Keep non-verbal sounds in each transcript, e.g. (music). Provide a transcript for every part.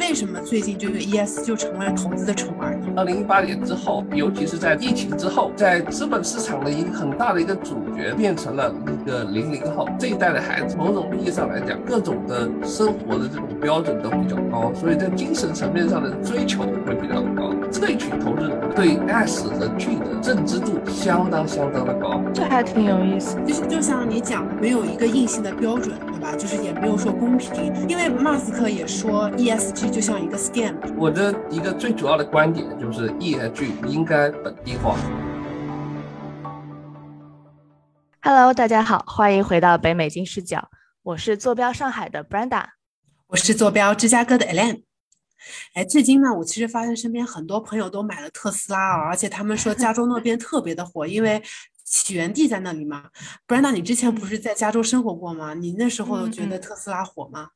为什么最近这个 ES 就成了投资的宠儿？二零一八年之后，尤其是在疫情之后，在资本市场的一个很大的一个主角变成了一个零零后这一代的孩子。某种意义上来讲，各种的生活的这种标准都比较高，所以在精神层面上的追求会比较高。萃取投资人对 S 和 G 的认知度相当相当的高，这还挺有意思。就是就像你讲，没有一个硬性的标准，对吧？就是也没有说公平，因为马斯克也说 ESG 就像一个 scam。我的一个最主要的观点就是 ESG 应该本地化。Hello，大家好，欢迎回到北美金视角，我是坐标上海的 Brenda，我是坐标芝加哥的 Elaine。哎，最近呢，我其实发现身边很多朋友都买了特斯拉啊，而且他们说加州那边特别的火，因为起源地在那里嘛。不然，那你之前不是在加州生活过吗？你那时候觉得特斯拉火吗？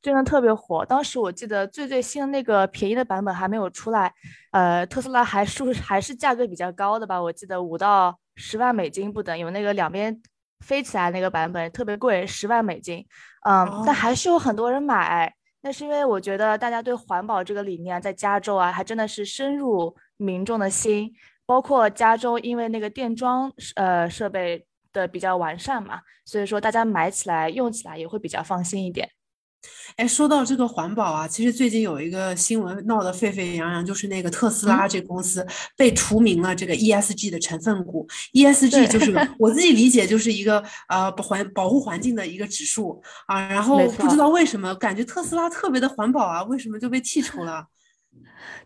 真的特别火。当时我记得最最新的那个便宜的版本还没有出来，呃，特斯拉还是还是价格比较高的吧？我记得五到十万美金不等，有那个两边飞起来那个版本特别贵，十万美金。嗯，但还是有很多人买。那是因为我觉得大家对环保这个理念在加州啊，还真的是深入民众的心。包括加州，因为那个电桩呃设备的比较完善嘛，所以说大家买起来用起来也会比较放心一点。哎，说到这个环保啊，其实最近有一个新闻闹得沸沸扬扬，就是那个特斯拉这公司被除名了这个 ESG 的成分股。ESG 就是。我自己理解就是一个呃环保护环境的一个指数。啊，然后不知道为什么感觉特斯拉特别的环保啊，为什么就被剔除了？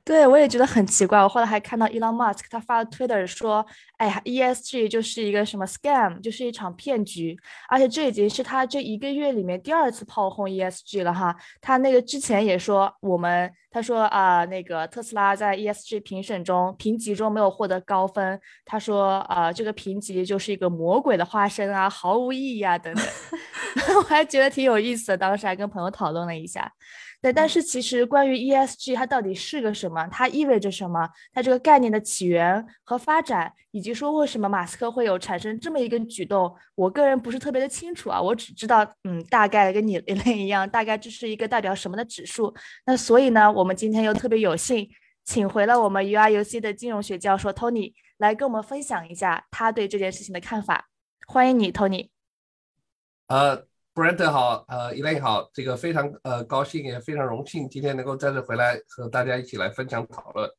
对，我也觉得很奇怪。我后来还看到 Elon Musk 他发了 Twitter 说：“哎呀，ESG 就是一个什么 scam，就是一场骗局。而且这已经是他这一个月里面第二次炮轰 ESG 了哈。他那个之前也说我们，他说啊，那个特斯拉在 ESG 评审中评级中没有获得高分。他说啊，这个评级就是一个魔鬼的化身啊，毫无意义啊等等。(laughs) 我还觉得挺有意思的，当时还跟朋友讨论了一下。”对，但是其实关于 ESG 它到底是个什么，它意味着什么，它这个概念的起源和发展，以及说为什么马斯克会有产生这么一个举动，我个人不是特别的清楚啊。我只知道，嗯，大概跟你一样，大概这是一个代表什么的指数。那所以呢，我们今天又特别有幸请回了我们 URUC 的金融学教授 Tony 来跟我们分享一下他对这件事情的看法。欢迎你，Tony。呃。Brent 好，呃，Elaine 好，这个非常呃高兴，也非常荣幸，今天能够再次回来和大家一起来分享讨论，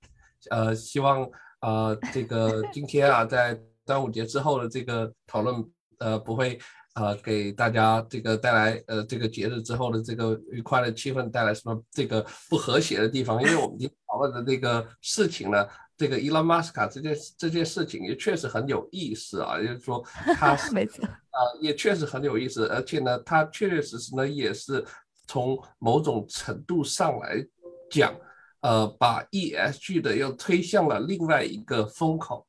呃，希望呃这个 (laughs) 今天啊，在端午节之后的这个讨论，呃，不会呃给大家这个带来呃这个节日之后的这个愉快的气氛带来什么这个不和谐的地方，因为我们今天讨论的这个事情呢。这个伊拉马斯卡这件这件事情也确实很有意思啊，也就是说他 (laughs) 没错啊，也确实很有意思，而且呢，他确确实实呢也是从某种程度上来讲，呃，把 ESG 的又推向了另外一个风口。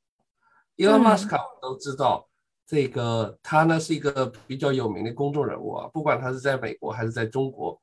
伊拉马斯卡我们都知道，这个他呢是一个比较有名的公众人物啊，不管他是在美国还是在中国。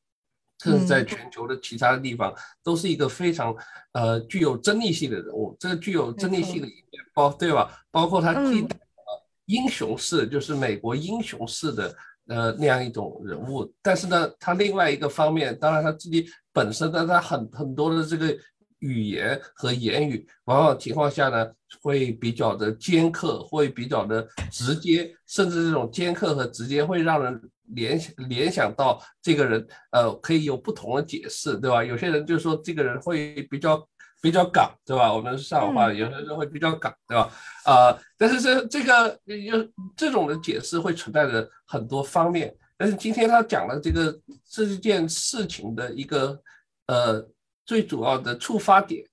甚至在全球的其他的地方，都是一个非常呃具有争议性的人物。这个具有争议性的一面，包对吧？包括他替代了英雄式，就是美国英雄式的呃那样一种人物。但是呢，他另外一个方面，当然他自己本身呢，他很很多的这个语言和言语，往往情况下呢，会比较的尖刻，会比较的直接，甚至这种尖刻和直接会让人。联想联想到这个人，呃，可以有不同的解释，对吧？有些人就说这个人会比较比较港，对吧？我们上海话，有些人会比较港，对吧？啊，但是这这个有这种的解释会存在着很多方面。但是今天他讲了这个这件事情的一个呃最主要的触发点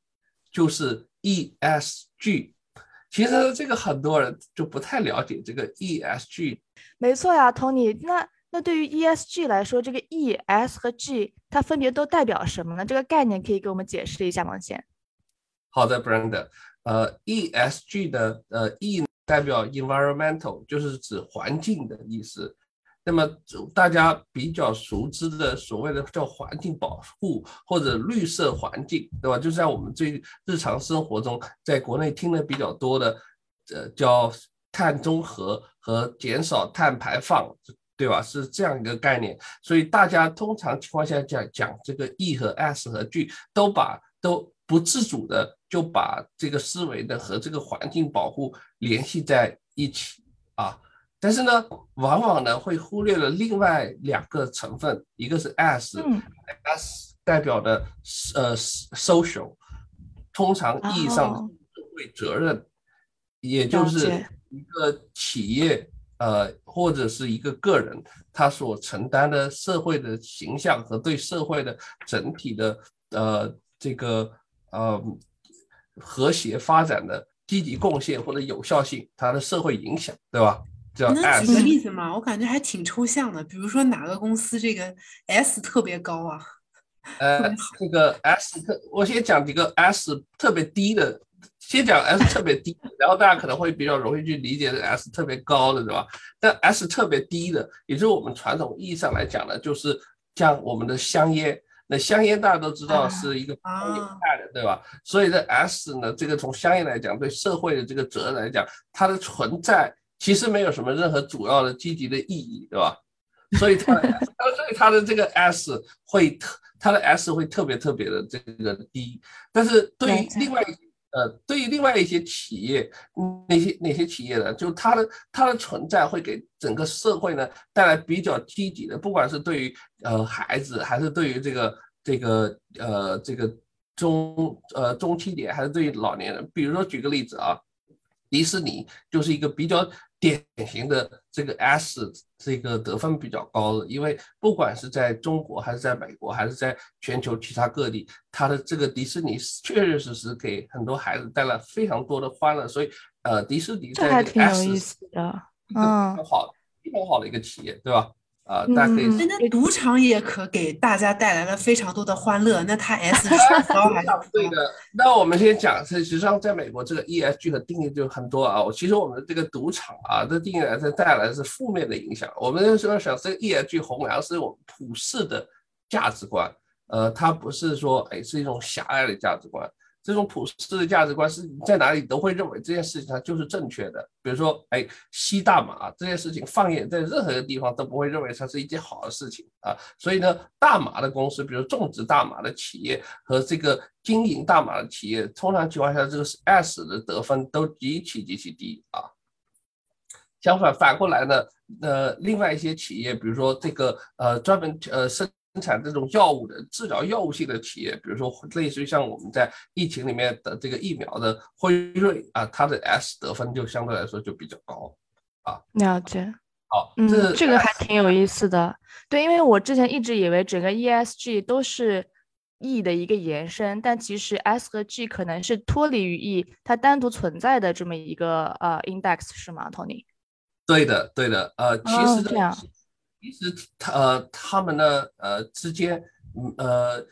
就是 ESG。其实这个很多人就不太了解这个 ESG。没错呀，Tony，那。那对于 ESG 来说，这个 E、S 和 G 它分别都代表什么呢？这个概念可以给我们解释一下吗？先。好的，Brand，呃，ESG 的呃 E 代表 environmental，就是指环境的意思。那么大家比较熟知的所谓的叫环境保护或者绿色环境，对吧？就在我们最日常生活中，在国内听的比较多的，呃，叫碳中和和减少碳排放。对吧？是这样一个概念，所以大家通常情况下讲讲这个 E 和 S 和 G 都把都不自主的就把这个思维的和这个环境保护联系在一起啊。但是呢，往往呢会忽略了另外两个成分，一个是 S，S 代表的呃 social，通常意义上的社会责任，也就是一个企业呃或者是一个个人他所承担的社会的形象和对社会的整体的呃这个呃和谐发展的积极贡献或者有效性，它的社会影响，对吧？你能举个例子吗？我感觉还挺抽象的。比如说哪个公司这个 S 特别高啊？呃，这个 S 特，我先讲几个 S 特别低的，先讲 S 特别低，然后大家可能会比较容易去理解这 S 特别高的，对吧？但 S 特别低的，也就是我们传统意义上来讲呢，就是像我们的香烟。那香烟大家都知道是一个有害的，对吧？所以这 S 呢，这个从香烟来讲，对社会的这个责任来讲，它的存在。其实没有什么任何主要的积极的意义，对吧？所以它，(laughs) 所以它的这个 S 会特，它的 S 会特别特别的这个低。但是对于另外呃，对于另外一些企业，那些那些企业呢？就它的它的存在会给整个社会呢带来比较积极的，不管是对于呃孩子，还是对于这个这个呃这个中呃中青年，还是对于老年人。比如说举个例子啊，迪士尼就是一个比较。典型的这个 S 这个得分比较高的，因为不管是在中国还是在美国还是在全球其他各地，它的这个迪士尼确确实实给很多孩子带来非常多的欢乐，所以呃，迪士尼在这个 S 的，嗯，好，非常好的一个企业，对吧？啊，大家可以。那赌场也可给大家带来了非常多的欢乐。那它 S 高 (laughs) 还是对的。那我们先讲，实际上在美国这个 ESG 的定义就很多啊。其实我们的这个赌场啊，这定义来是带来是负面的影响。我们说想这个 ESG 弘扬是我们普世的价值观，呃，它不是说哎是一种狭隘的价值观。这种普世的价值观是你在哪里都会认为这件事情它就是正确的。比如说，哎，吸大麻这件事情放眼在任何一个地方都不会认为它是一件好的事情啊。所以呢，大麻的公司，比如种植大麻的企业和这个经营大麻的企业，通常情况下这个 S 的得分都极其极其低啊。相反，反过来呢，呃，另外一些企业，比如说这个呃专门呃生。生产这种药物的治疗药物性的企业，比如说类似于像我们在疫情里面的这个疫苗的辉瑞啊，它的 S 得分就相对来说就比较高啊。了解。好，嗯，这个还挺有意思的。对，因为我之前一直以为整个 ESG 都是 E 的一个延伸，但其实 S 和 G 可能是脱离于 E，它单独存在的这么一个呃 index 是吗，Tony？对的，对的。呃，其实这样。其实，他呃，他们呢，呃，之间，呃，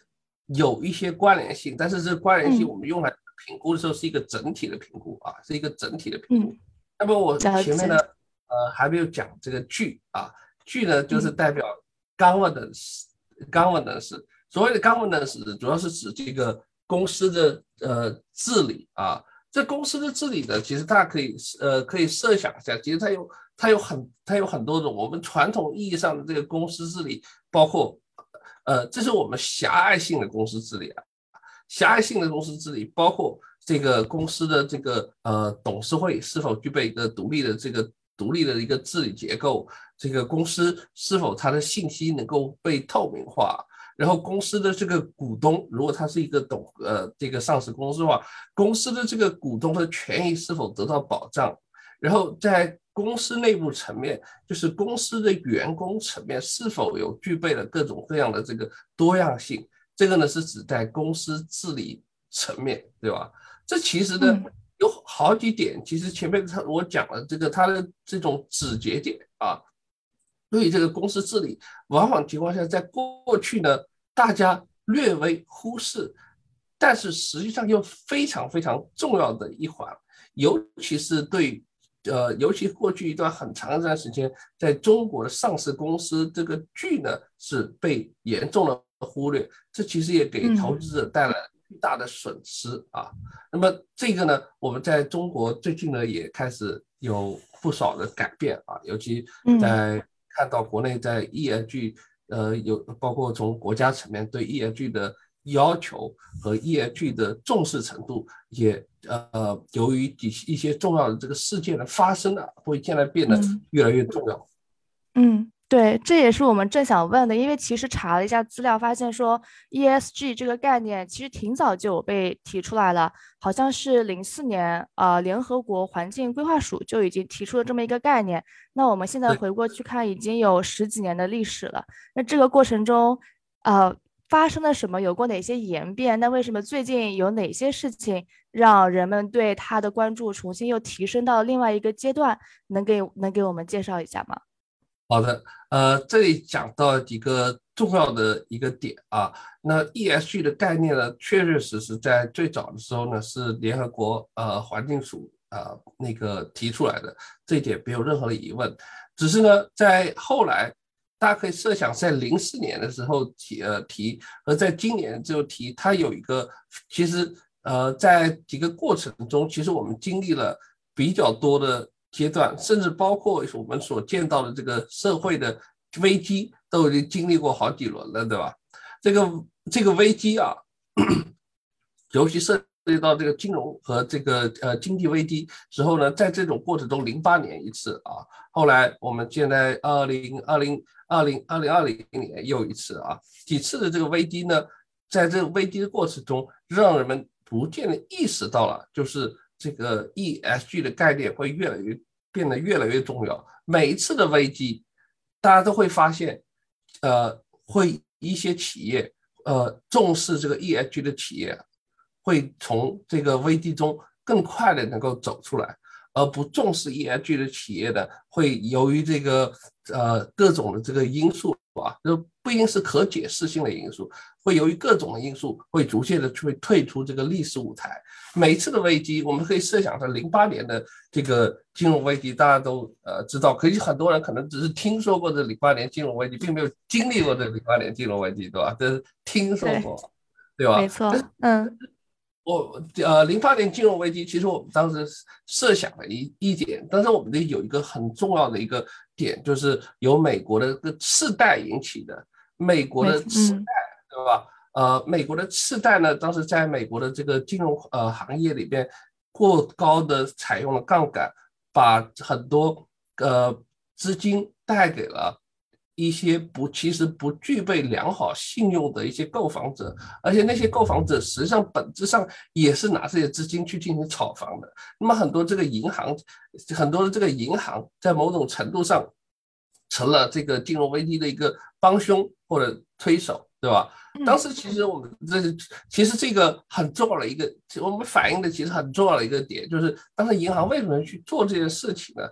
有一些关联性，但是这个关联性我们用来评估的时候是一个整体的评估啊，是一个整体的评估。那么我前面呢，呃，还没有讲这个 G 啊，G 呢就是代表 governance，governance。所谓的 governance 主要是指这个公司的呃治理啊。这公司的治理呢，其实大家可以呃可以设想一下，其实它有。它有很，它有很多种。我们传统意义上的这个公司治理，包括，呃，这是我们狭隘性的公司治理啊。狭隘性的公司治理包括这个公司的这个呃董事会是否具备一个独立的这个独立的一个治理结构，这个公司是否它的信息能够被透明化，然后公司的这个股东，如果它是一个董呃这个上市公司的话，公司的这个股东的权益是否得到保障，然后在公司内部层面，就是公司的员工层面是否有具备了各种各样的这个多样性？这个呢是指在公司治理层面，对吧？这其实呢有好几点，其实前面他我讲了这个他的这种指节点啊，对于这个公司治理，往往情况下在过去呢大家略微忽视，但是实际上又非常非常重要的一环，尤其是对。呃，尤其过去一段很长一段时间，在中国的上市公司这个剧呢是被严重的忽略，这其实也给投资者带来巨大的损失啊。那么这个呢，我们在中国最近呢也开始有不少的改变啊，尤其在看到国内在 ESG，呃，有包括从国家层面对 ESG 的要求和 ESG 的重视程度，也呃，由于一一些重要的这个事件的发生呢，会现在变得越来越重要。嗯。对，这也是我们正想问的，因为其实查了一下资料，发现说 ESG 这个概念其实挺早就有被提出来了，好像是零四年，呃，联合国环境规划署就已经提出了这么一个概念。那我们现在回过去看，已经有十几年的历史了。那这个过程中，呃，发生了什么？有过哪些演变？那为什么最近有哪些事情让人们对它的关注重新又提升到另外一个阶段？能给能给我们介绍一下吗？好的，呃，这里讲到几个重要的一个点啊。那 ESG 的概念呢，确确实实在最早的时候呢，是联合国呃环境署呃那个提出来的，这一点没有任何的疑问。只是呢，在后来，大家可以设想，在零四年的时候提呃提，而在今年就提，它有一个其实呃在几个过程中，其实我们经历了比较多的。阶段，甚至包括我们所见到的这个社会的危机，都已经经历过好几轮了，对吧？这个这个危机啊，(clears throat) 尤其涉及到这个金融和这个呃经济危机之后呢，在这种过程中，零八年一次啊，后来我们现在二零二零二零二零二零年又一次啊，几次的这个危机呢，在这个危机的过程中，让人们逐渐的意识到了，就是这个 ESG 的概念会越来越。变得越来越重要。每一次的危机，大家都会发现，呃，会一些企业，呃，重视这个 ESG 的企业，会从这个危机中更快的能够走出来。而不重视 ESG 的企业呢，会由于这个呃各种的这个因素啊，就不一定是可解释性的因素，会由于各种的因素，会逐渐的去退出这个历史舞台。每次的危机，我们可以设想在零八年的这个金融危机，大家都呃知道，可是很多人可能只是听说过这零八年金融危机，并没有经历过这零八年金融危机，对吧？这是听说过，对吧？没错，嗯。我呃，零八年金融危机，其实我们当时设想了一一点，但是我们的有一个很重要的一个点，就是由美国的个次贷引起的。美国的次贷，对吧？呃，美国的次贷呢，当时在美国的这个金融呃行业里边，过高的采用了杠杆，把很多呃资金贷给了。一些不，其实不具备良好信用的一些购房者，而且那些购房者实际上本质上也是拿这些资金去进行炒房的。那么很多这个银行，很多的这个银行在某种程度上成了这个金融危机的一个帮凶或者推手，对吧？当时其实我们这其实这个很重要的一个，我们反映的其实很重要的一个点，就是当时银行为什么去做这件事情呢？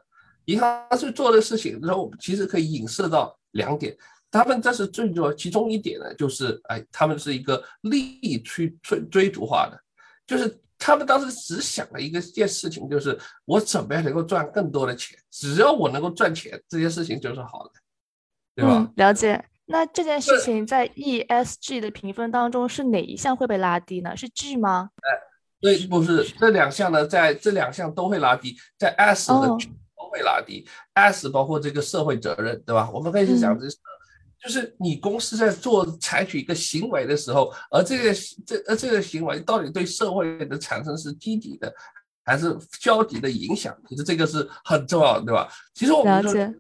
银行去做的事情，然后我们其实可以影射到。两点，他们这是最重要，其中一点呢，就是哎，他们是一个利益去追追逐化的，就是他们当时只想了一个件事情，就是我怎么样能够赚更多的钱，只要我能够赚钱，这件事情就是好的，对吧？了解。那这件事情在 ESG 的评分当中是哪一项会被拉低呢？是 G 吗？哎，对，不是这两项呢，在这两项都会拉低，在 S 和 G。会拉低，S 包括这个社会责任，对吧？我们可以去讲，就是你公司在做采取一个行为的时候，而这个这呃这个行为到底对社会的产生是积极的还是消极的影响？其实这个是很重要的，对吧？其实我们说，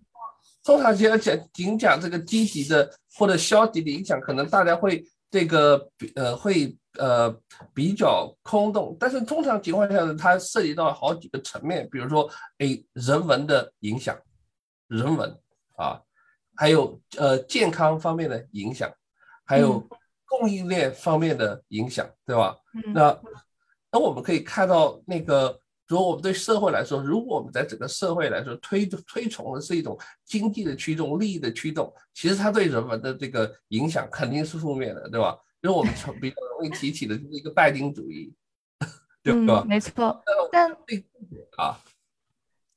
通常讲讲仅讲这个积极的或者消极的影响，可能大家会这个呃会。呃，比较空洞，但是通常情况下呢，它涉及到好几个层面，比如说，哎，人文的影响，人文啊，还有呃健康方面的影响，还有供应链方面的影响，对吧？那那我们可以看到，那个如果我们对社会来说，如果我们在整个社会来说推推崇的是一种经济的驱动、利益的驱动，其实它对人们的这个影响肯定是负面的，对吧？因为我们比较容易提起的就是一个拜金主义，对吧？没错，但啊，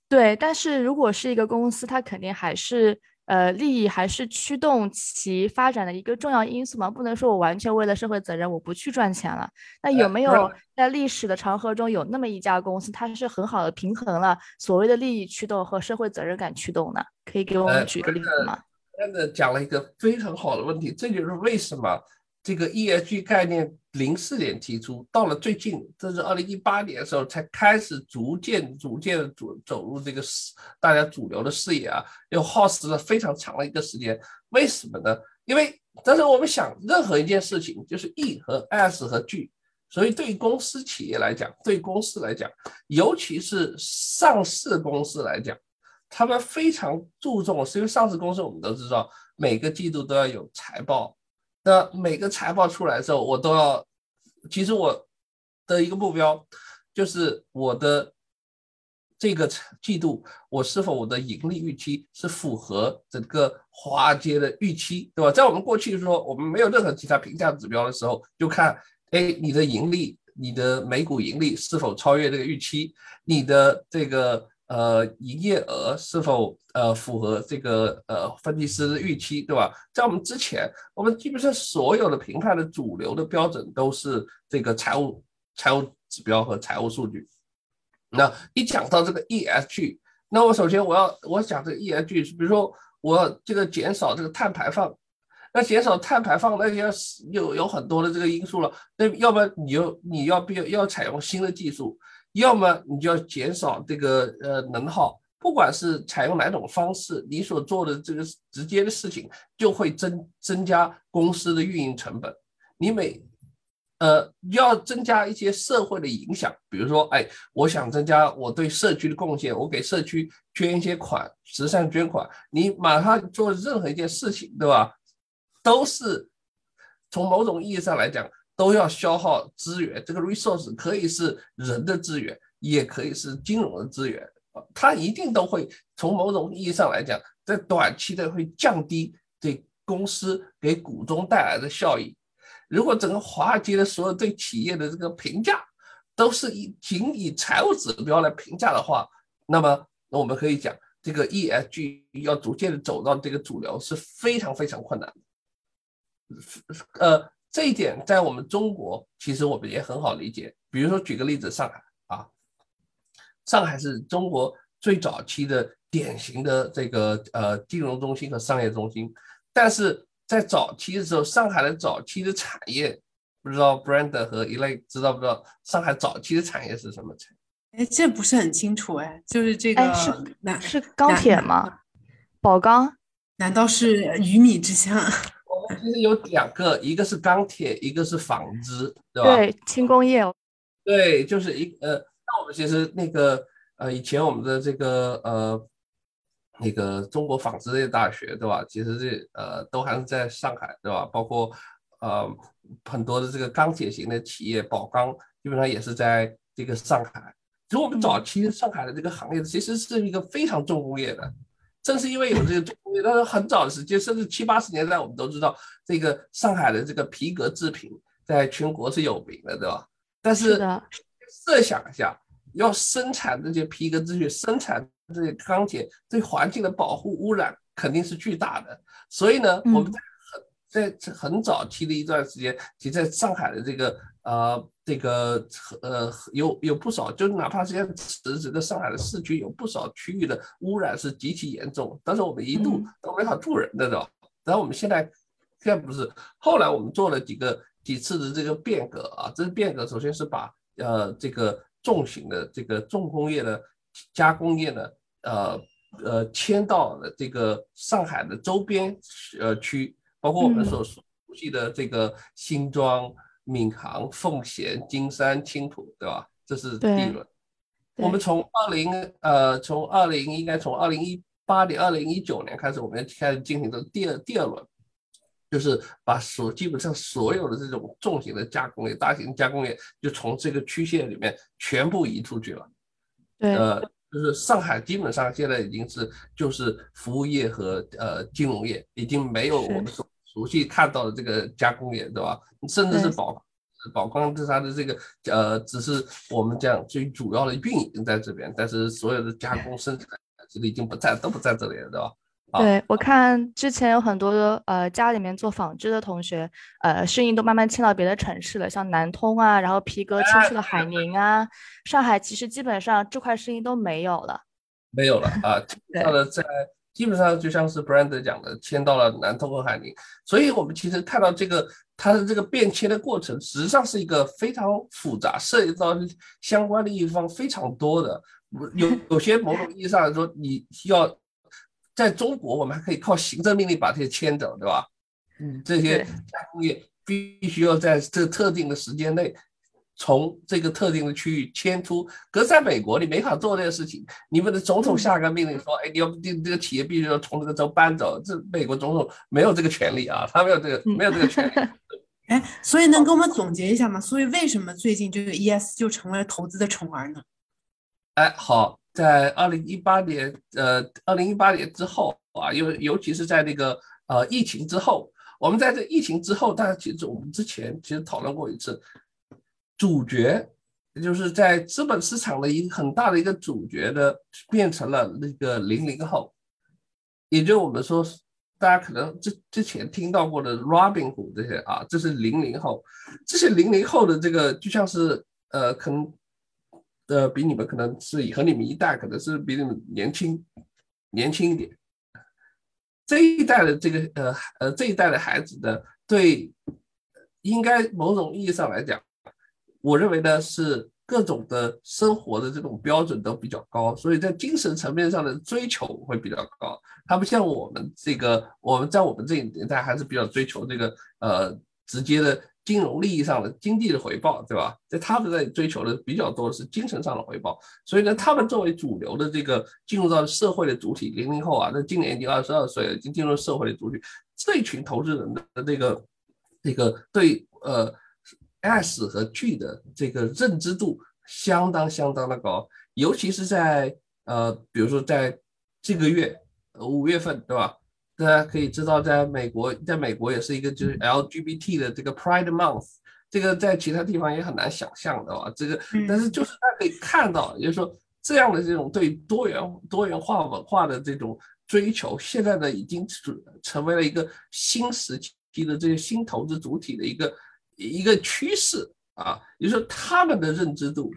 对，但是如果是一个公司，它肯定还是呃，利益还是驱动其发展的一个重要因素嘛？不能说我完全为了社会责任我不去赚钱了。那有没有在历史的长河中有那么一家公司，它是很好的平衡了所谓的利益驱动和社会责任感驱动呢？可以给我们举个例子吗？真的讲了一个非常好的问题，这就是为什么。这个 ESG 概念零四年提出，到了最近，这是二零一八年的时候才开始逐渐、逐渐的走走入这个大家主流的视野啊，又耗时了非常长的一个时间。为什么呢？因为但是我们想，任何一件事情就是 E 和 S 和 G，所以对于公司企业来讲，对公司来讲，尤其是上市公司来讲，他们非常注重，是因为上市公司我们都知道，每个季度都要有财报。那每个财报出来的时候，我都要，其实我的一个目标就是我的这个季度，我是否我的盈利预期是符合整个华尔街的预期，对吧？在我们过去说我们没有任何其他评价指标的时候，就看，哎，你的盈利，你的每股盈利是否超越这个预期，你的这个。呃，营业额是否呃符合这个呃分析师的预期，对吧？在我们之前，我们基本上所有的评判的主流的标准都是这个财务财务指标和财务数据。那一讲到这个 ESG，那我首先我要我讲这个 ESG 是，比如说我这个减少这个碳排放，那减少碳排放那要有有很多的这个因素了，那要不然你就你要必要要采用新的技术。要么你就要减少这个呃能耗，不管是采用哪种方式，你所做的这个直接的事情就会增增加公司的运营成本。你每呃要增加一些社会的影响，比如说，哎，我想增加我对社区的贡献，我给社区捐一些款，慈善捐款。你马上做任何一件事情，对吧？都是从某种意义上来讲。都要消耗资源，这个 resource 可以是人的资源，也可以是金融的资源，它一定都会从某种意义上来讲，在短期的会降低对公司给股东带来的效益。如果整个华尔街的所有对企业的这个评价都是以仅以财务指标来评价的话，那么那我们可以讲，这个 ESG 要逐渐的走到这个主流是非常非常困难的，呃。这一点在我们中国，其实我们也很好理解。比如说，举个例子，上海啊，上海是中国最早期的典型的这个呃金融中心和商业中心。但是在早期的时候，上海的早期的产业，不知道 Brand 和一类知道不知道？上海早期的产业是什么产业？哎，这不是很清楚哎，就是这个是是钢铁吗？宝钢？难道是鱼米之乡？其实有两个，一个是钢铁，一个是纺织，对吧？对，轻工业。对，就是一呃，那我们其实那个呃，以前我们的这个呃，那个中国纺织业大学，对吧？其实这呃，都还是在上海，对吧？包括呃很多的这个钢铁型的企业，宝钢基本上也是在这个上海。其实我们早期上海的这个行业其实是一个非常重工业的。正是因为有这个重工业，但是很早的时间，甚至七八十年代，我们都知道这个上海的这个皮革制品在全国是有名的，对吧？但是设想一下，要生产这些皮革制品，生产这些钢铁，对环境的保护污染肯定是巨大的。所以呢，我们在在很早期的一段时间，其实在上海的这个呃。这个呃有有不少，就哪怕是像整个上海的市区，有不少区域的污染是极其严重，但是我们一度都没法住人的？然后我们现在现在不是，后来我们做了几个几次的这个变革啊，这个变革首先是把呃这个重型的这个重工业的加工业的，呃呃迁到了这个上海的周边呃区，包括我们所熟悉的这个新庄。闵行、奉贤、金山、青浦，对吧？这是第一轮。我们从二零呃，从二零应该从二零一八年、二零一九年开始，我们开始进行的第二第二轮，就是把所基本上所有的这种重型的加工业、大型加工业，就从这个区县里面全部移出去了。对，呃，就是上海基本上现在已经是就是服务业和呃金融业，已经没有我们所熟悉看到的这个加工业，对吧？甚至是宝宝钢，这它的这个呃，只是我们讲最主要的运营在这边，但是所有的加工生产其实已经不在，都不在这里了，对吧？对我看之前有很多呃家里面做纺织的同学，呃生意都慢慢迁到别的城市了，像南通啊，然后皮革迁去了海宁啊，上海其实基本上这块生意都没有了，没有了啊，到了 (laughs) 在基本上就像是 Brand 讲的，迁到了南通和海宁，所以我们其实看到这个它的这个变迁的过程，实际上是一个非常复杂，涉及到相关利益方非常多的，有有些某种意义上来说，你需要。在中国，我们还可以靠行政命令把这些迁走，对吧？嗯，这些加工业必须要在这特定的时间内，从这个特定的区域迁出。可是在美国，你没法做这个事情。你们的总统下个命令说：“哎，你要这这个企业必须要从这个州搬走。”这美国总统没有这个权利啊，他没有这个没有这个权利。(laughs) 哎，所以能给我们总结一下吗？所以为什么最近这个 ES 就成了投资的宠儿呢？哎，好。在二零一八年，呃，二零一八年之后啊，尤尤其是在那个呃疫情之后，我们在这疫情之后，大家其实我们之前其实讨论过一次，主角就是在资本市场的一个很大的一个主角的，变成了那个零零后，也就我们说，大家可能之之前听到过的 Robinhood 这些啊，这是零零后，这些零零后的这个就像是呃，可能。呃，比你们可能是和你们一代，可能是比你们年轻，年轻一点。这一代的这个呃呃这一代的孩子的对，应该某种意义上来讲，我认为呢是各种的生活的这种标准都比较高，所以在精神层面上的追求会比较高。他不像我们这个，我们在我们这一年代还是比较追求这个呃直接的。金融利益上的经济的回报，对吧？在他们在追求的比较多的是精神上的回报，所以呢，他们作为主流的这个进入到社会的主体，零零后啊，那今年已经二十二岁了，已经进入社会的主体，这群投资人的这个这个对呃 S 和 G 的这个认知度相当相当的高，尤其是在呃，比如说在这个月五月份，对吧？大家可以知道，在美国，在美国也是一个就是 LGBT 的这个 Pride Month，这个在其他地方也很难想象的啊。这个，但是就是大家可以看到，也就是说，这样的这种对多元多元化文化的这种追求，现在呢已经成成为了一个新时期的这些新投资主体的一个一个趋势啊。也就是说，他们的认知度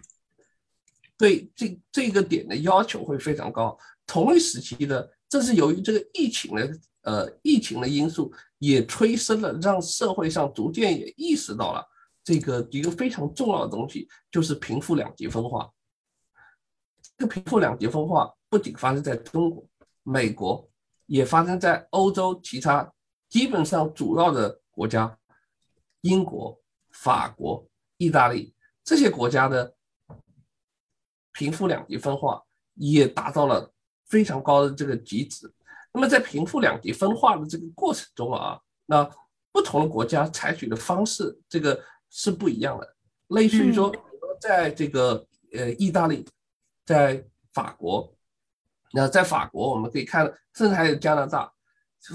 对这这个点的要求会非常高。同一时期的，正是由于这个疫情的。呃，疫情的因素也催生了，让社会上逐渐也意识到了这个一个非常重要的东西，就是贫富两极分化。这个贫富两极分化不仅发生在中国、美国，也发生在欧洲其他基本上主要的国家，英国、法国、意大利这些国家的贫富两极分化也达到了非常高的这个极值。那么在贫富两极分化的这个过程中啊，那不同的国家采取的方式，这个是不一样的。类似于说，在这个呃意大利，在法国，那在法国我们可以看，甚至还有加拿大，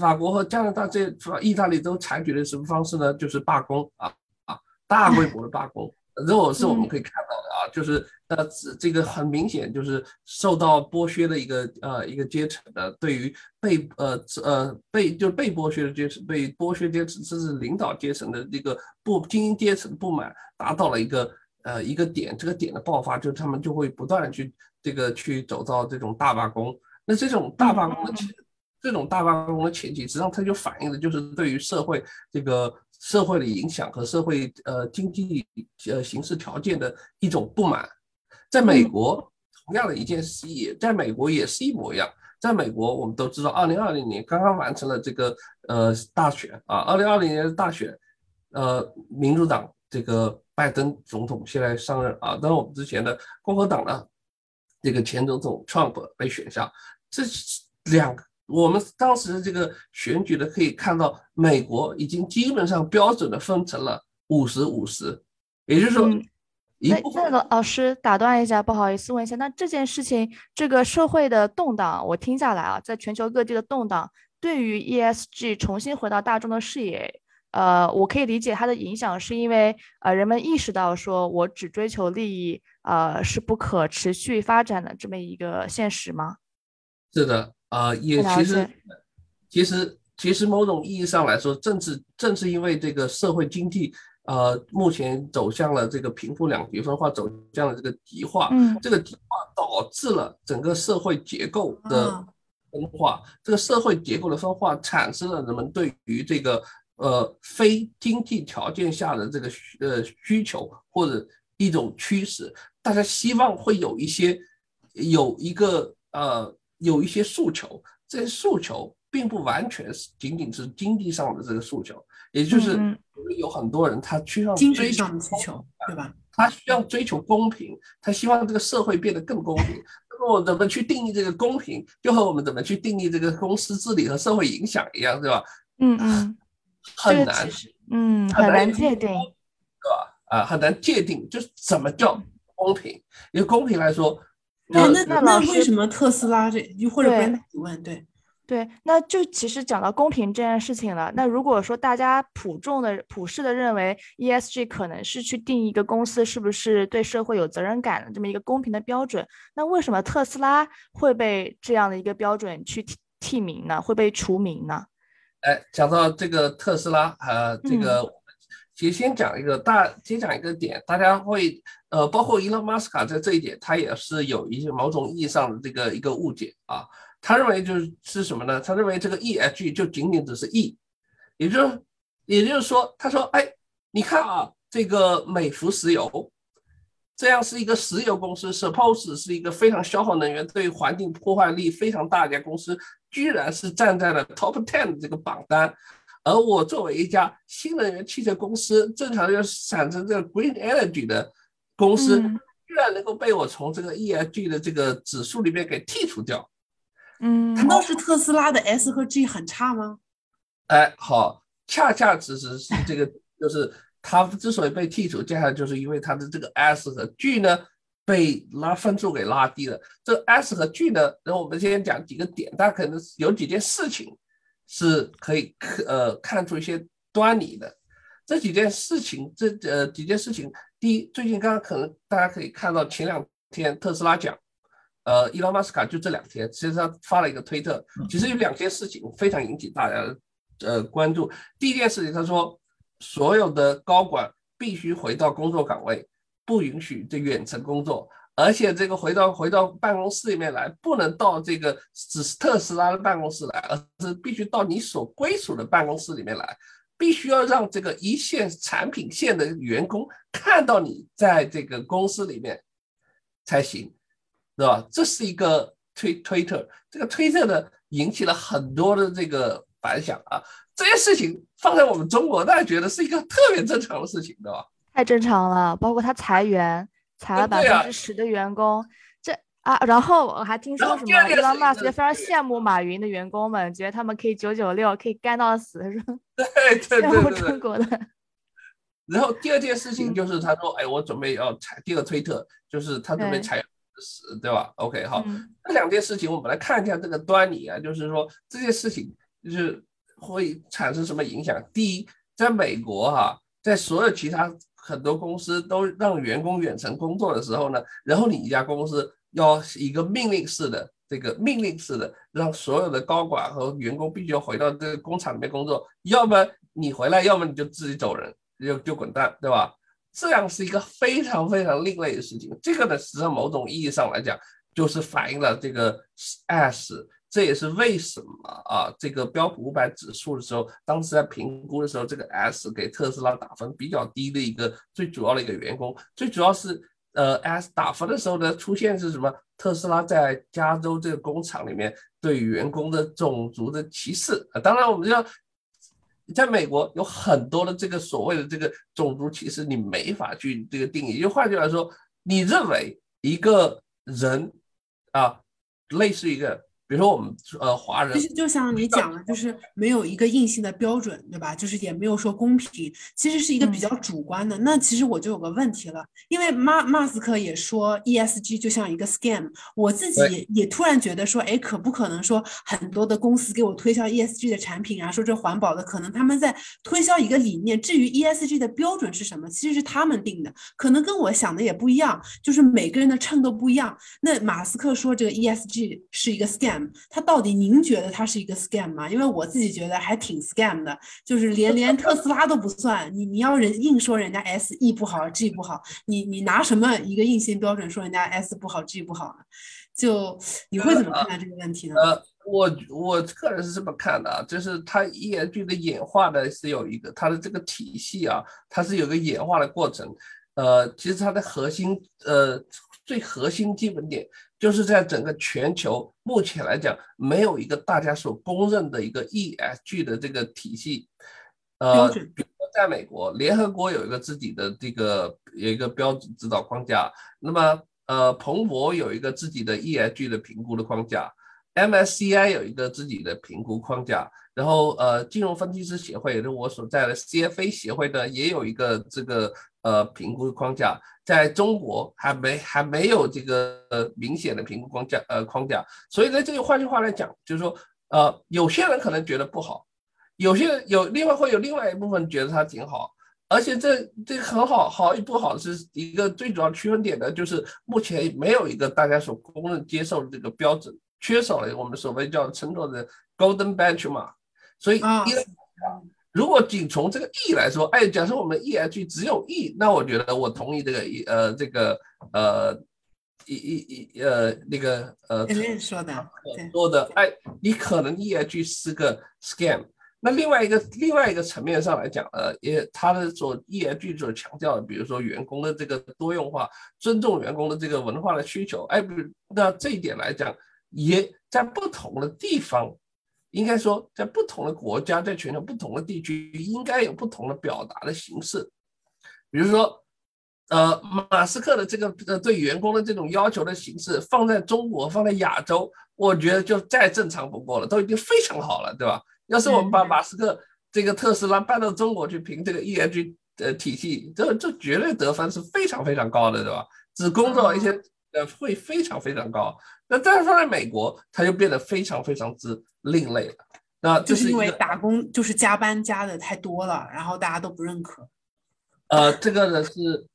法国和加拿大这意大利都采取的什么方式呢？就是罢工啊啊，大规模的罢工。这种是我们可以看到的啊，就是呃，这个很明显就是受到剥削的一个呃一个阶层的，对于被呃呃被就是被剥削的阶层，被剥削阶层甚至领导阶层的这个不精英阶层的不满达到了一个呃一个点，这个点的爆发，就是他们就会不断的去这个去走到这种大罢工。那这种大罢工的前，这种大罢工的前提，实际上它就反映的就是对于社会这个。社会的影响和社会呃经济呃形势条件的一种不满，在美国同样的一件事也在美国也是一模一样。在美国，我们都知道，二零二零年刚刚完成了这个呃大选啊，二零二零年的大选，呃，民主党这个拜登总统现在上任啊，当然我们之前的共和党呢这个前总统 Trump 被选下，这两个。我们当时这个选举的可以看到，美国已经基本上标准的分成了五十五十，也就是说，那，那个老师打断一下，不好意思问一下，那这件事情，这个社会的动荡，我听下来啊，在全球各地的动荡，对于 ESG 重新回到大众的视野，呃，我可以理解它的影响，是因为呃，人们意识到说我只追求利益，呃，是不可持续发展的这么一个现实吗？是的。啊，也其实其实其实某种意义上来说，正是正是因为这个社会经济。呃，目前走向了这个贫富两极分化，走向了这个极化。嗯，这个极化导致了整个社会结构的分化。这个社会结构的分化产生了人们对于这个呃非经济条件下的这个呃需求或者一种趋势。大家希望会有一些有一个呃有一些诉求，这些诉求并不完全是仅仅是经济上的这个诉求。也就是有很多人，他需要追求需求，对吧？他需要追求公平，他希望这个社会变得更公平。那么我怎么去定义这个公平，就和我们怎么去定义这个公司治理和社会影响一样，对吧？嗯嗯，很难，嗯，很难界定，对吧？啊，很难界定，就是怎么叫公平？因为公平来说，那那那为什么特斯拉这或者别人问对？对，那就其实讲到公平这件事情了。那如果说大家普众的、普世的认为 ESG 可能是去定一个公司是不是对社会有责任感的这么一个公平的标准，那为什么特斯拉会被这样的一个标准去替替名呢？会被除名呢？哎，讲到这个特斯拉，呃，这个其实先讲一个大，先讲一个点，大家会呃，包括伊隆马斯卡在这一点，他也是有一些某种意义上的这个一个误解啊。他认为就是是什么呢？他认为这个 E H 就仅仅只是 E，也就是也就是说，他说，哎，你看啊，这个美孚石油，这样是一个石油公司，suppose 是一个非常消耗能源、对环境破坏力非常大的一家公司，居然是站在了 top ten 这个榜单，而我作为一家新能源汽车公司，正常要产生这个 green energy 的公司，居然能够被我从这个 ESG 的这个指数里面给剔除掉。嗯，难道是特斯拉的 S 和 G 很差吗？哎，好，恰恰其实是这个，就是它之所以被剔除，接下来就是因为它的这个 S 和 G 呢被拉分数给拉低了。这 S 和 G 呢，然后我们先讲几个点，大家可能有几件事情是可以看呃看出一些端倪的。这几件事情，这呃几件事情，第一，最近刚刚可能大家可以看到前两天特斯拉讲。呃，伊隆马斯卡就这两天，其实他发了一个推特，其实有两件事情非常引起大家呃关注。第一件事情，他说所有的高管必须回到工作岗位，不允许这远程工作，而且这个回到回到办公室里面来，不能到这个只是特斯拉的办公室来，而是必须到你所归属的办公室里面来，必须要让这个一线产品线的员工看到你在这个公司里面才行。对吧？这是一个推推特，这个推特呢引起了很多的这个反响啊。这些事情放在我们中国，大家觉得是一个特别正常的事情，对吧？太正常了，包括他裁员，裁了百分之十的员工，这啊，然后我还听说什么，伊隆马斯克非常羡慕马云的员工们，觉得他们可以九九六，可以干到死，是吧？对对对对中国的。(laughs) 然后第二件事情就是他说，哎，我准备要裁，第二个推特就是他准备裁。是，对吧？OK，好，这两件事情我们来看一下这个端倪啊，就是说这件事情就是会产生什么影响。第一，在美国哈，在所有其他很多公司都让员工远程工作的时候呢，然后你一家公司要一个命令式的这个命令式的让所有的高管和员工必须要回到这个工厂里面工作，要么你回来，要么你就自己走人，就就滚蛋，对吧？这样是一个非常非常另类的事情。这个呢，实际上某种意义上来讲，就是反映了这个 S。这也是为什么啊，这个标普五百指数的时候，当时在评估的时候，这个 S 给特斯拉打分比较低的一个最主要的一个员工。最主要是，呃，S 打分的时候呢，出现是什么？特斯拉在加州这个工厂里面对员工的种族的歧视啊。当然，我们要。在美国有很多的这个所谓的这个种族歧视，你没法去这个定义。就换句话说，你认为一个人啊，类似一个。比如说我们呃华人，其实就像你讲的，就是没有一个硬性的标准，对吧？就是也没有说公平，其实是一个比较主观的。那其实我就有个问题了，因为马马斯克也说 ESG 就像一个 scam，我自己也也突然觉得说，哎，可不可能说很多的公司给我推销 ESG 的产品啊，说这环保的，可能他们在推销一个理念。至于 ESG 的标准是什么，其实是他们定的，可能跟我想的也不一样，就是每个人的秤都不一样。那马斯克说这个 ESG 是一个 scam。scam，它到底您觉得它是一个 scam 吗？因为我自己觉得还挺 scam 的，就是连连特斯拉都不算，你你要人硬说人家 S E 不好，G 不好，你你拿什么一个硬性标准说人家 S 不好，G 不好呢？就你会怎么看待这个问题呢？呃，我我个人是这么看的啊，就是它 ESG 的演化呢是有一个它的这个体系啊，它是有个演化的过程。呃，其实它的核心呃最核心基本点就是在整个全球目前来讲没有一个大家所公认的一个 ESG 的这个体系。呃，比如说在美国，联合国有一个自己的这个有一个标准指导框架，那么。呃，彭博有一个自己的 ESG 的评估的框架，MSCI 有一个自己的评估框架，然后呃，金融分析师协会，就我所在的 CFA 协会呢，也有一个这个呃评估框架，在中国还没还没有这个呃明显的评估框架呃框架，所以呢，这个换句话来讲，就是说呃，有些人可能觉得不好，有些人有另外会有另外一部分觉得它挺好。而且这这很好，好与不好是一个最主要区分点的，就是目前没有一个大家所公认接受的这个标准，缺少了我们所谓叫称作的 golden benchmark。所以，如果仅从这个 E 来说，哎，假设我们 ESG 只有 E，那我觉得我同意这个呃这个呃一一一呃那个呃说的说的，哎，你可能 ESG 是个 scam。那另外一个另外一个层面上来讲，呃，也他的所 ESG 所强调的，比如说员工的这个多样化，尊重员工的这个文化的需求，哎，不，那这一点来讲，也在不同的地方，应该说在不同的国家，在全球不同的地区，应该有不同的表达的形式。比如说，呃，马斯克的这个呃对员工的这种要求的形式，放在中国，放在亚洲，我觉得就再正常不过了，都已经非常好了，对吧？要是我们把马斯克这个特斯拉搬到中国去评这个 ESG 的体系，这这绝对得分是非常非常高的，对吧？只工作一些呃会非常非常高。那但是放在美国，它就变得非常非常之另类了。那就是因为打工就是加班加的太多了，然后大家都不认可。呃，这个呢是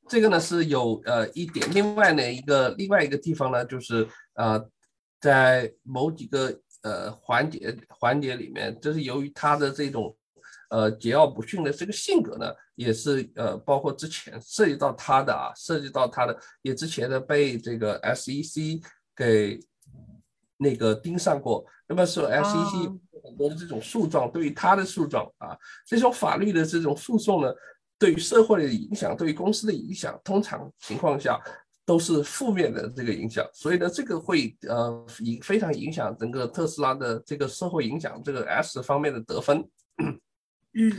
这个呢是有呃一点，另外呢一个另外一个地方呢就是呃在某几个。呃，环节环节里面，就是由于他的这种呃桀骜不驯的这个性格呢，也是呃包括之前涉及到他的啊，涉及到他的也之前的被这个 SEC 给那个盯上过。那么说 SEC 很多的这种诉状，对于他的诉状啊，这种法律的这种诉讼呢，对于社会的影响，对于公司的影响，通常情况下。都是负面的这个影响，所以呢，这个会呃影非常影响整个特斯拉的这个社会影响，这个 S 方面的得分。嗯，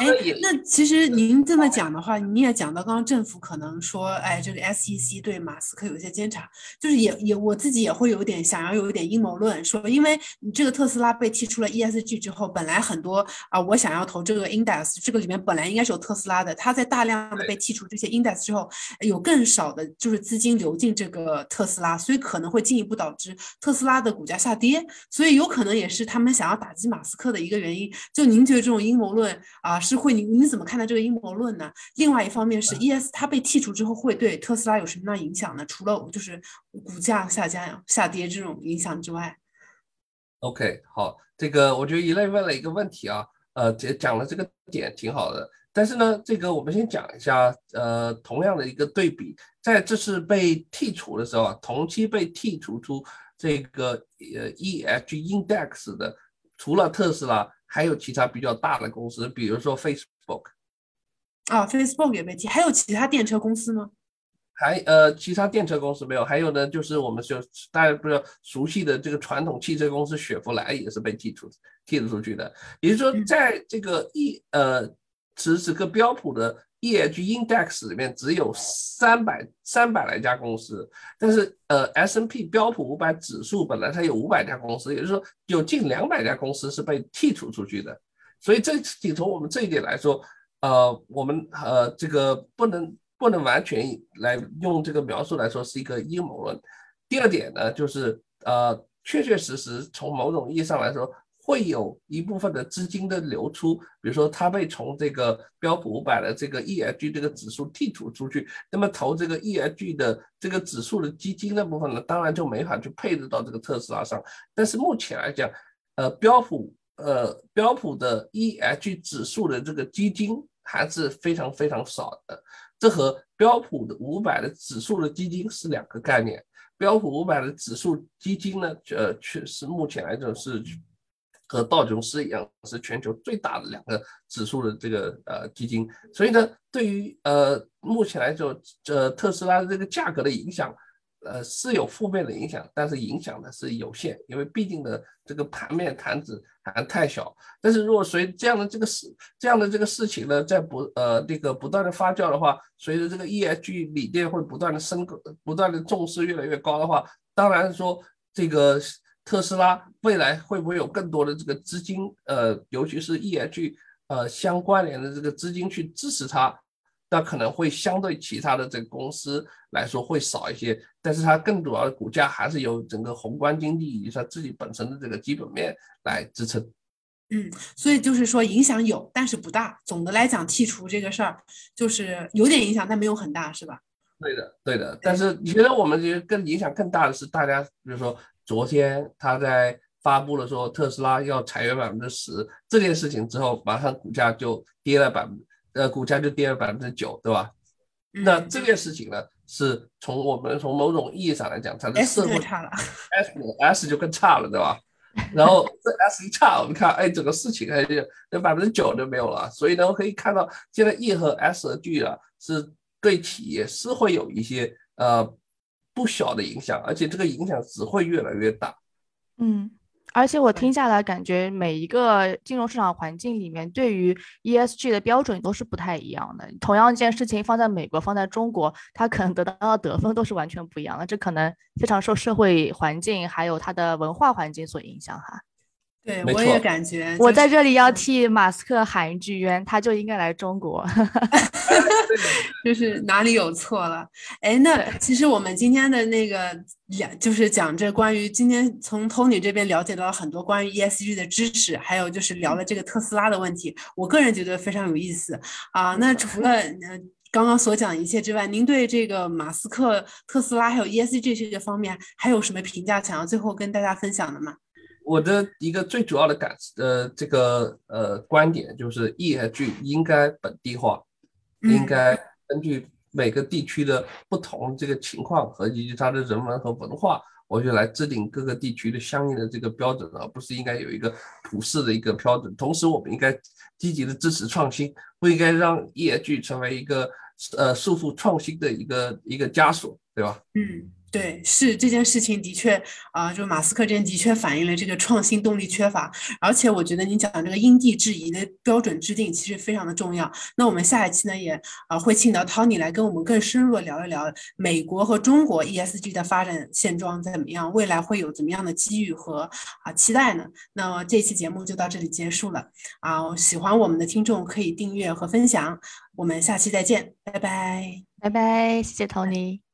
哎，那其实您这么讲的话，你也讲到刚刚政府可能说，哎，这个 SEC 对马斯克有一些监察，就是也也我自己也会有点想要有一点阴谋论，说因为你这个特斯拉被踢出了 ESG 之后，本来很多啊，我想要投这个 index，这个里面本来应该是有特斯拉的，它在大量的被剔除这些 index 之后，有更少的就是资金流进这个特斯拉，所以可能会进一步导致特斯拉的股价下跌，所以有可能也是他们想要打击马斯克的一个原因。就您觉得这种阴谋？论啊是会你你怎么看待这个阴谋论呢？另外一方面是 E S 它被剔除之后会对特斯拉有什么样影响呢？除了就是股价下降下跌这种影响之外，OK 好，这个我觉得一类问了一个问题啊，呃讲了这个点挺好的，但是呢，这个我们先讲一下，呃同样的一个对比，在这次被剔除的时候啊，同期被剔除出这个呃 E H Index 的，除了特斯拉。还有其他比较大的公司，比如说 Facebook，啊，Facebook 也被踢，还有其他电车公司吗？还呃，其他电车公司没有，还有呢，就是我们就大家比较熟悉的这个传统汽车公司雪佛兰也是被剔除剔了出去的。也就是说，在这个一呃此时此刻标普的。Eh Index 里面只有三百三百来家公司，但是呃 S n P 标普五百指数本来它有五百家公司，也就是说有近两百家公司是被剔除出去的。所以这仅从我们这一点来说，呃，我们呃这个不能不能完全来用这个描述来说是一个阴谋论。第二点呢，就是呃确确实实从某种意义上来说，会有一部分的资金的流出，比如说它被从这个标普五百的这个 ESG 这个指数剔除出去，那么投这个 ESG 的这个指数的基金那部分呢，当然就没法去配置到这个特斯拉上。但是目前来讲，呃，标普呃标普的 ESG 指数的这个基金还是非常非常少的，这和标普的五百的指数的基金是两个概念。标普五百的指数基金呢，呃，确实目前来讲是和道琼斯一样，是全球最大的两个指数的这个呃基金。所以呢，对于呃目前来说，呃特斯拉的这个价格的影响。呃，是有负面的影响，但是影响呢是有限，因为毕竟呢，这个盘面盘子还太小。但是如果随这样的这个事，这样的这个事情呢，在不呃那个不断的发酵的话，随着这个 ESG 理念会不断的升，不断的重视越来越高的话，当然说这个特斯拉未来会不会有更多的这个资金，呃，尤其是 ESG 呃相关联的这个资金去支持它。那可能会相对其他的这个公司来说会少一些，但是它更主要的股价还是由整个宏观经济以及它自己本身的这个基本面来支撑。嗯，所以就是说影响有，但是不大。总的来讲，剔除这个事儿就是有点影响，但没有很大，是吧？对的，对的。但是你觉得我们觉得更影响更大的是，大家比如说昨天他在发布了说特斯拉要裁员百分之十这件事情之后，马上股价就跌了百分。呃，股价就跌了百分之九，对吧？那这件事情呢，是从我们从某种意义上来讲，它的社会 S S 就更差了，对吧？然后这 (laughs) S 一差，我们看，哎，整个事情还是那百分之九就没有了。所以呢，我可以看到，现在 E 和 S 的距啊，是对企业是会有一些呃不小的影响，而且这个影响只会越来越大。嗯。而且我听下来，感觉每一个金融市场环境里面，对于 ESG 的标准都是不太一样的。同样一件事情放在美国、放在中国，它可能得到的得分都是完全不一样的。这可能非常受社会环境还有它的文化环境所影响哈。对，我也感觉。我在这里要替马斯克喊一句冤，他就应该来中国。(laughs) 就是哪里有错了？哎，那其实我们今天的那个两，就是讲这关于今天从 Tony 这边了解到了很多关于 ESG 的知识，还有就是聊了这个特斯拉的问题，我个人觉得非常有意思啊。那除了呃刚刚所讲的一切之外，您对这个马斯克、特斯拉还有 ESG 这些方面还有什么评价想要最后跟大家分享的吗？我的一个最主要的感呃这个呃观点就是 ESG 应该本地化，应该根据每个地区的不同这个情况和以及它的人文和文化，我就来制定各个地区的相应的这个标准，而不是应该有一个普世的一个标准。同时，我们应该积极的支持创新，不应该让 ESG 成为一个呃束缚创新的一个一个枷锁，对吧？嗯。对，是这件事情的确啊，就马斯克这件的确反映了这个创新动力缺乏，而且我觉得你讲的这个因地制宜的标准制定其实非常的重要。那我们下一期呢也啊会请到 Tony 来跟我们更深入的聊一聊美国和中国 ESG 的发展现状怎么样，未来会有怎么样的机遇和啊期待呢？那这期节目就到这里结束了啊，喜欢我们的听众可以订阅和分享，我们下期再见，拜拜，拜拜，谢谢 Tony。